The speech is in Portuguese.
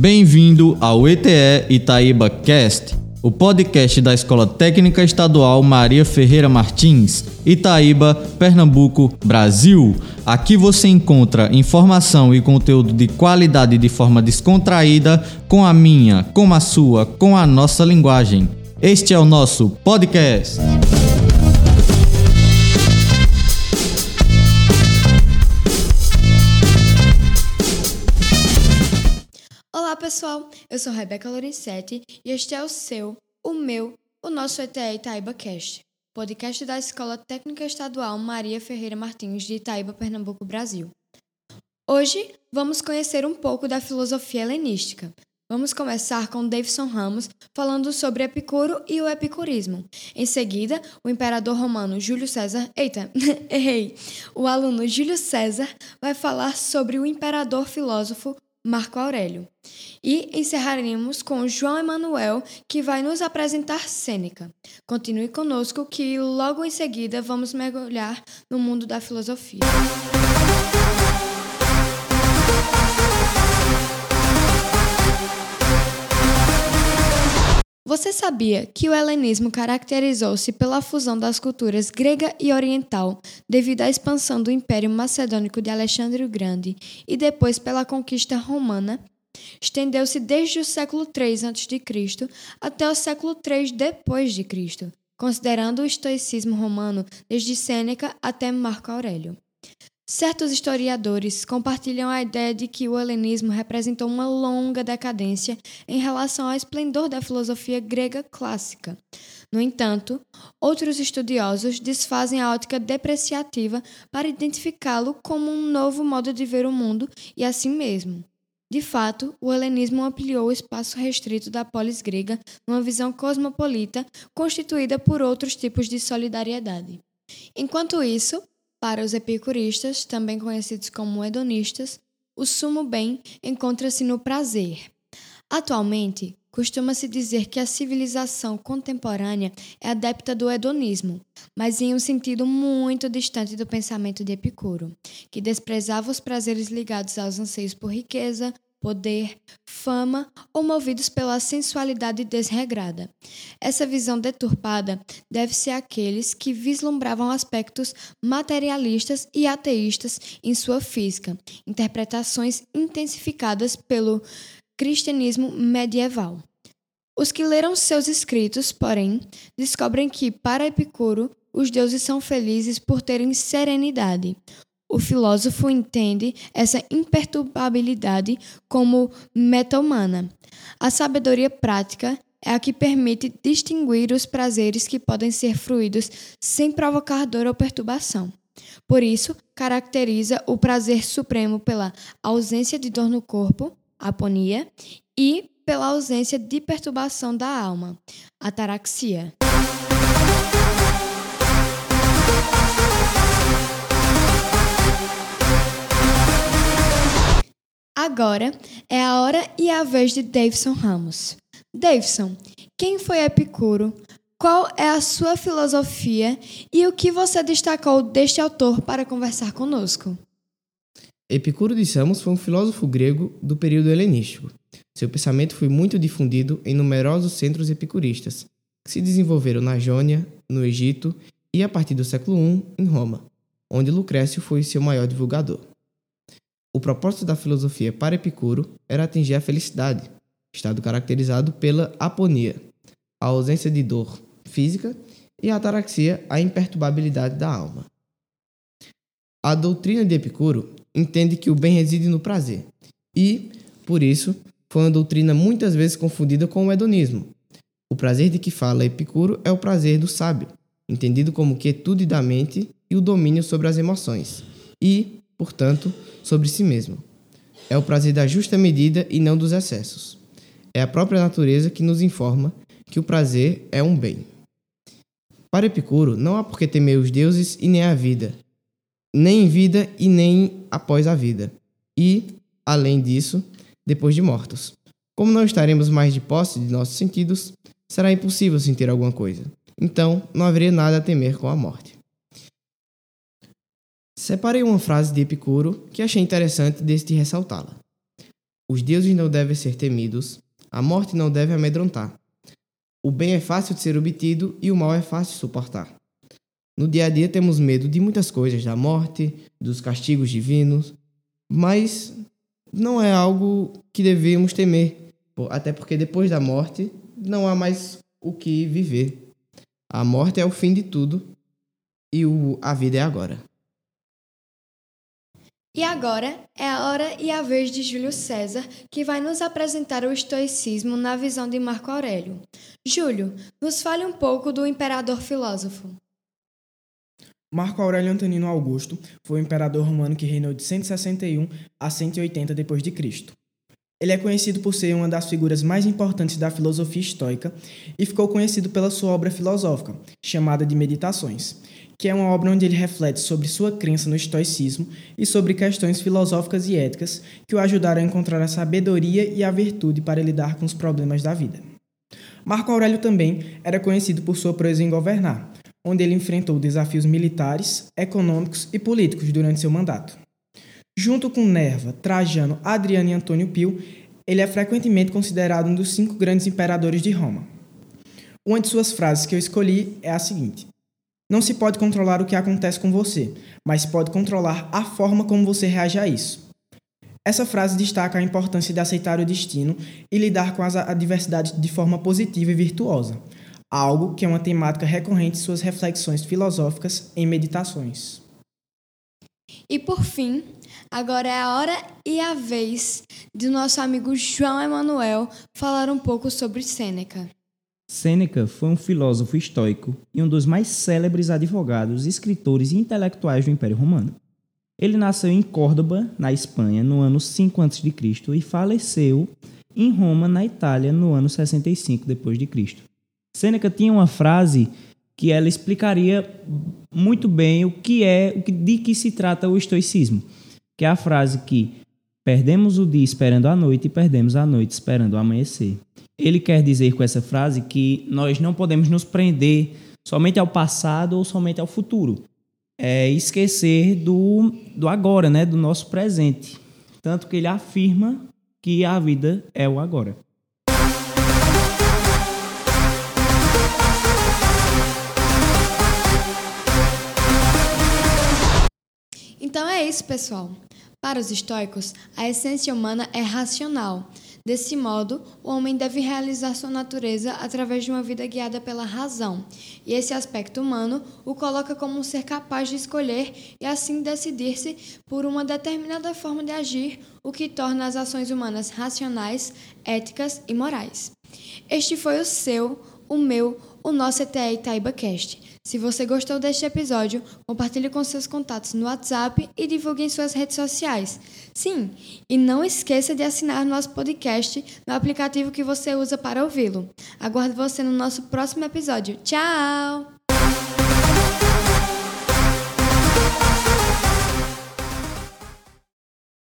Bem-vindo ao ETE Itaíba Cast, o podcast da Escola Técnica Estadual Maria Ferreira Martins, Itaíba, Pernambuco, Brasil. Aqui você encontra informação e conteúdo de qualidade de forma descontraída, com a minha, com a sua, com a nossa linguagem. Este é o nosso podcast. Olá pessoal, eu sou Rebeca Lorenzetti e este é o seu, o meu, o nosso ETE Itaíba Cast, podcast da Escola Técnica Estadual Maria Ferreira Martins de Itaíba, Pernambuco, Brasil. Hoje vamos conhecer um pouco da filosofia helenística. Vamos começar com Davidson Ramos falando sobre Epicuro e o epicurismo. Em seguida, o imperador romano Júlio César, eita, errei. O aluno Júlio César vai falar sobre o imperador filósofo Marco Aurélio. E encerraremos com João Emanuel, que vai nos apresentar Sêneca. Continue conosco que logo em seguida vamos mergulhar no mundo da filosofia. Você sabia que o helenismo caracterizou-se pela fusão das culturas grega e oriental devido à expansão do Império Macedônico de Alexandre o Grande e depois pela conquista romana? Estendeu-se desde o século III a.C. até o século III Cristo, considerando o estoicismo romano desde Sêneca até Marco Aurélio. Certos historiadores compartilham a ideia de que o helenismo representou uma longa decadência em relação ao esplendor da filosofia grega clássica. No entanto, outros estudiosos desfazem a ótica depreciativa para identificá-lo como um novo modo de ver o mundo e a si mesmo. De fato, o helenismo ampliou o espaço restrito da polis grega numa visão cosmopolita constituída por outros tipos de solidariedade. Enquanto isso, para os epicuristas, também conhecidos como hedonistas, o sumo bem encontra-se no prazer. Atualmente, costuma-se dizer que a civilização contemporânea é adepta do hedonismo, mas em um sentido muito distante do pensamento de Epicuro, que desprezava os prazeres ligados aos anseios por riqueza, poder, fama ou movidos pela sensualidade desregrada. Essa visão deturpada deve-se àqueles que vislumbravam aspectos materialistas e ateístas em sua física, interpretações intensificadas pelo cristianismo medieval. Os que leram seus escritos, porém, descobrem que, para Epicuro, os deuses são felizes por terem serenidade, o filósofo entende essa imperturbabilidade como meta-humana. A sabedoria prática é a que permite distinguir os prazeres que podem ser fruídos sem provocar dor ou perturbação. Por isso, caracteriza o prazer supremo pela ausência de dor no corpo, aponia, e pela ausência de perturbação da alma, ataraxia. Agora é a hora e a vez de Davidson Ramos. Davidson, quem foi Epicuro? Qual é a sua filosofia e o que você destacou deste autor para conversar conosco? Epicuro de Samos foi um filósofo grego do período helenístico. Seu pensamento foi muito difundido em numerosos centros epicuristas, que se desenvolveram na Jônia, no Egito e, a partir do século I, em Roma, onde Lucrécio foi seu maior divulgador. O propósito da filosofia para Epicuro era atingir a felicidade, estado caracterizado pela aponia, a ausência de dor física, e a ataraxia, a imperturbabilidade da alma. A doutrina de Epicuro entende que o bem reside no prazer, e, por isso, foi uma doutrina muitas vezes confundida com o hedonismo. O prazer de que fala Epicuro é o prazer do sábio, entendido como quietude da mente e o domínio sobre as emoções, e, portanto, sobre si mesmo. É o prazer da justa medida e não dos excessos. É a própria natureza que nos informa que o prazer é um bem. Para Epicuro, não há por que temer os deuses e nem a vida, nem em vida e nem após a vida, e, além disso, depois de mortos. Como não estaremos mais de posse de nossos sentidos, será impossível sentir alguma coisa. Então, não haveria nada a temer com a morte. Separei uma frase de Epicuro que achei interessante desde ressaltá-la. Os deuses não devem ser temidos, a morte não deve amedrontar. O bem é fácil de ser obtido e o mal é fácil de suportar. No dia a dia temos medo de muitas coisas, da morte, dos castigos divinos, mas não é algo que devemos temer, até porque depois da morte não há mais o que viver. A morte é o fim de tudo e o, a vida é agora. E agora é a hora e a vez de Júlio César, que vai nos apresentar o estoicismo na visão de Marco Aurélio. Júlio, nos fale um pouco do imperador filósofo. Marco Aurélio Antonino Augusto foi um imperador romano que reinou de 161 a 180 d.C. Ele é conhecido por ser uma das figuras mais importantes da filosofia estoica e ficou conhecido pela sua obra filosófica, chamada de Meditações, que é uma obra onde ele reflete sobre sua crença no estoicismo e sobre questões filosóficas e éticas que o ajudaram a encontrar a sabedoria e a virtude para lidar com os problemas da vida. Marco Aurélio também era conhecido por sua proeza em governar, onde ele enfrentou desafios militares, econômicos e políticos durante seu mandato. Junto com Nerva, Trajano, Adriano e Antônio Pio, ele é frequentemente considerado um dos cinco grandes imperadores de Roma. Uma de suas frases que eu escolhi é a seguinte: não se pode controlar o que acontece com você, mas pode controlar a forma como você reage a isso. Essa frase destaca a importância de aceitar o destino e lidar com as adversidades de forma positiva e virtuosa, algo que é uma temática recorrente em suas reflexões filosóficas em meditações. E por fim, agora é a hora e a vez de nosso amigo João Emanuel falar um pouco sobre Sêneca. Sêneca foi um filósofo estoico e um dos mais célebres advogados, escritores e intelectuais do Império Romano. Ele nasceu em Córdoba, na Espanha, no ano 5 a.C. e faleceu em Roma, na Itália, no ano 65 d.C. Sêneca tinha uma frase que ela explicaria muito bem o que é, de que se trata o estoicismo, que é a frase que perdemos o dia esperando a noite e perdemos a noite esperando o amanhecer. Ele quer dizer com essa frase que nós não podemos nos prender somente ao passado ou somente ao futuro. É esquecer do, do agora, né? do nosso presente. Tanto que ele afirma que a vida é o agora. Então é isso, pessoal. Para os estoicos, a essência humana é racional. Desse modo, o homem deve realizar sua natureza através de uma vida guiada pela razão, e esse aspecto humano o coloca como um ser capaz de escolher e assim decidir-se por uma determinada forma de agir, o que torna as ações humanas racionais, éticas e morais. Este foi o seu, o meu, o nosso ETE Itaiba Cast. Se você gostou deste episódio, compartilhe com seus contatos no WhatsApp e divulgue em suas redes sociais. Sim, e não esqueça de assinar nosso podcast no aplicativo que você usa para ouvi-lo. Aguardo você no nosso próximo episódio. Tchau!